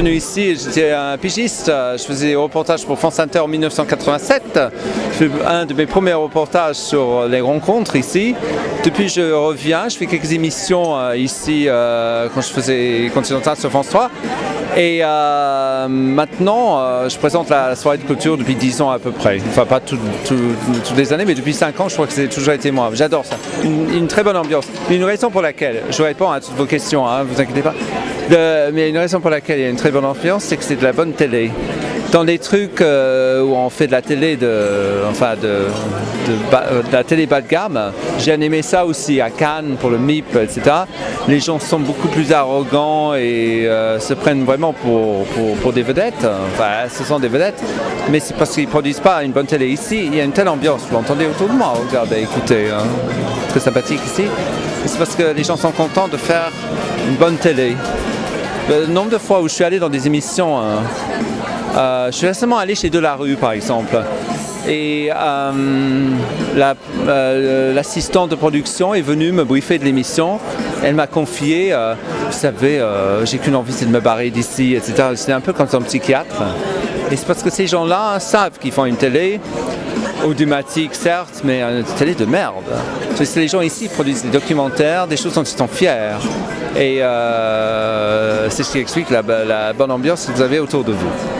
venu ici, j'étais un pigiste, je faisais des reportages pour France Inter en 1987. Je fais un de mes premiers reportages sur les rencontres ici. Depuis, je reviens, je fais quelques émissions euh, ici euh, quand je faisais Continental sur France 3. Et euh, maintenant, je présente la soirée de culture depuis 10 ans à peu près. Enfin, pas tout- tout- toutes les années, mais depuis 5 ans, je crois que c'est toujours été moi. J'adore ça. Une, une très bonne ambiance. Une raison pour laquelle, je réponds à toutes vos questions, hein, vous inquiétez pas. Mais une raison pour laquelle il y a une très bonne ambiance, c'est que c'est de la bonne télé. Dans les trucs euh, où on fait de la télé de, enfin de, euh, la télé bas de gamme, j'ai aimé ça aussi à Cannes pour le MIP, etc. Les gens sont beaucoup plus arrogants et euh, se prennent vraiment pour, des vedettes. Enfin, ce sont des vedettes, mais c'est parce qu'ils produisent pas une bonne télé ici. Il y a une telle ambiance. Vous l'entendez autour de moi. Regardez, écoutez, hein. très sympathique ici. C'est parce que les gens sont contents de faire une bonne télé. Le nombre de fois où je suis allé dans des émissions, hein, euh, je suis récemment allé chez Delarue par exemple. Et euh, euh, l'assistante de production est venue me briefer de l'émission. Elle m'a confié, vous savez, j'ai qu'une envie, c'est de me barrer d'ici, etc. C'est un peu comme un psychiatre. Et c'est parce que ces gens-là savent qu'ils font une télé, audimatique certes, mais une télé de merde. Parce que les gens ici produisent des documentaires, des choses dont ils sont fiers. Et c'est ce qui explique la bonne ambiance que vous avez autour de vous.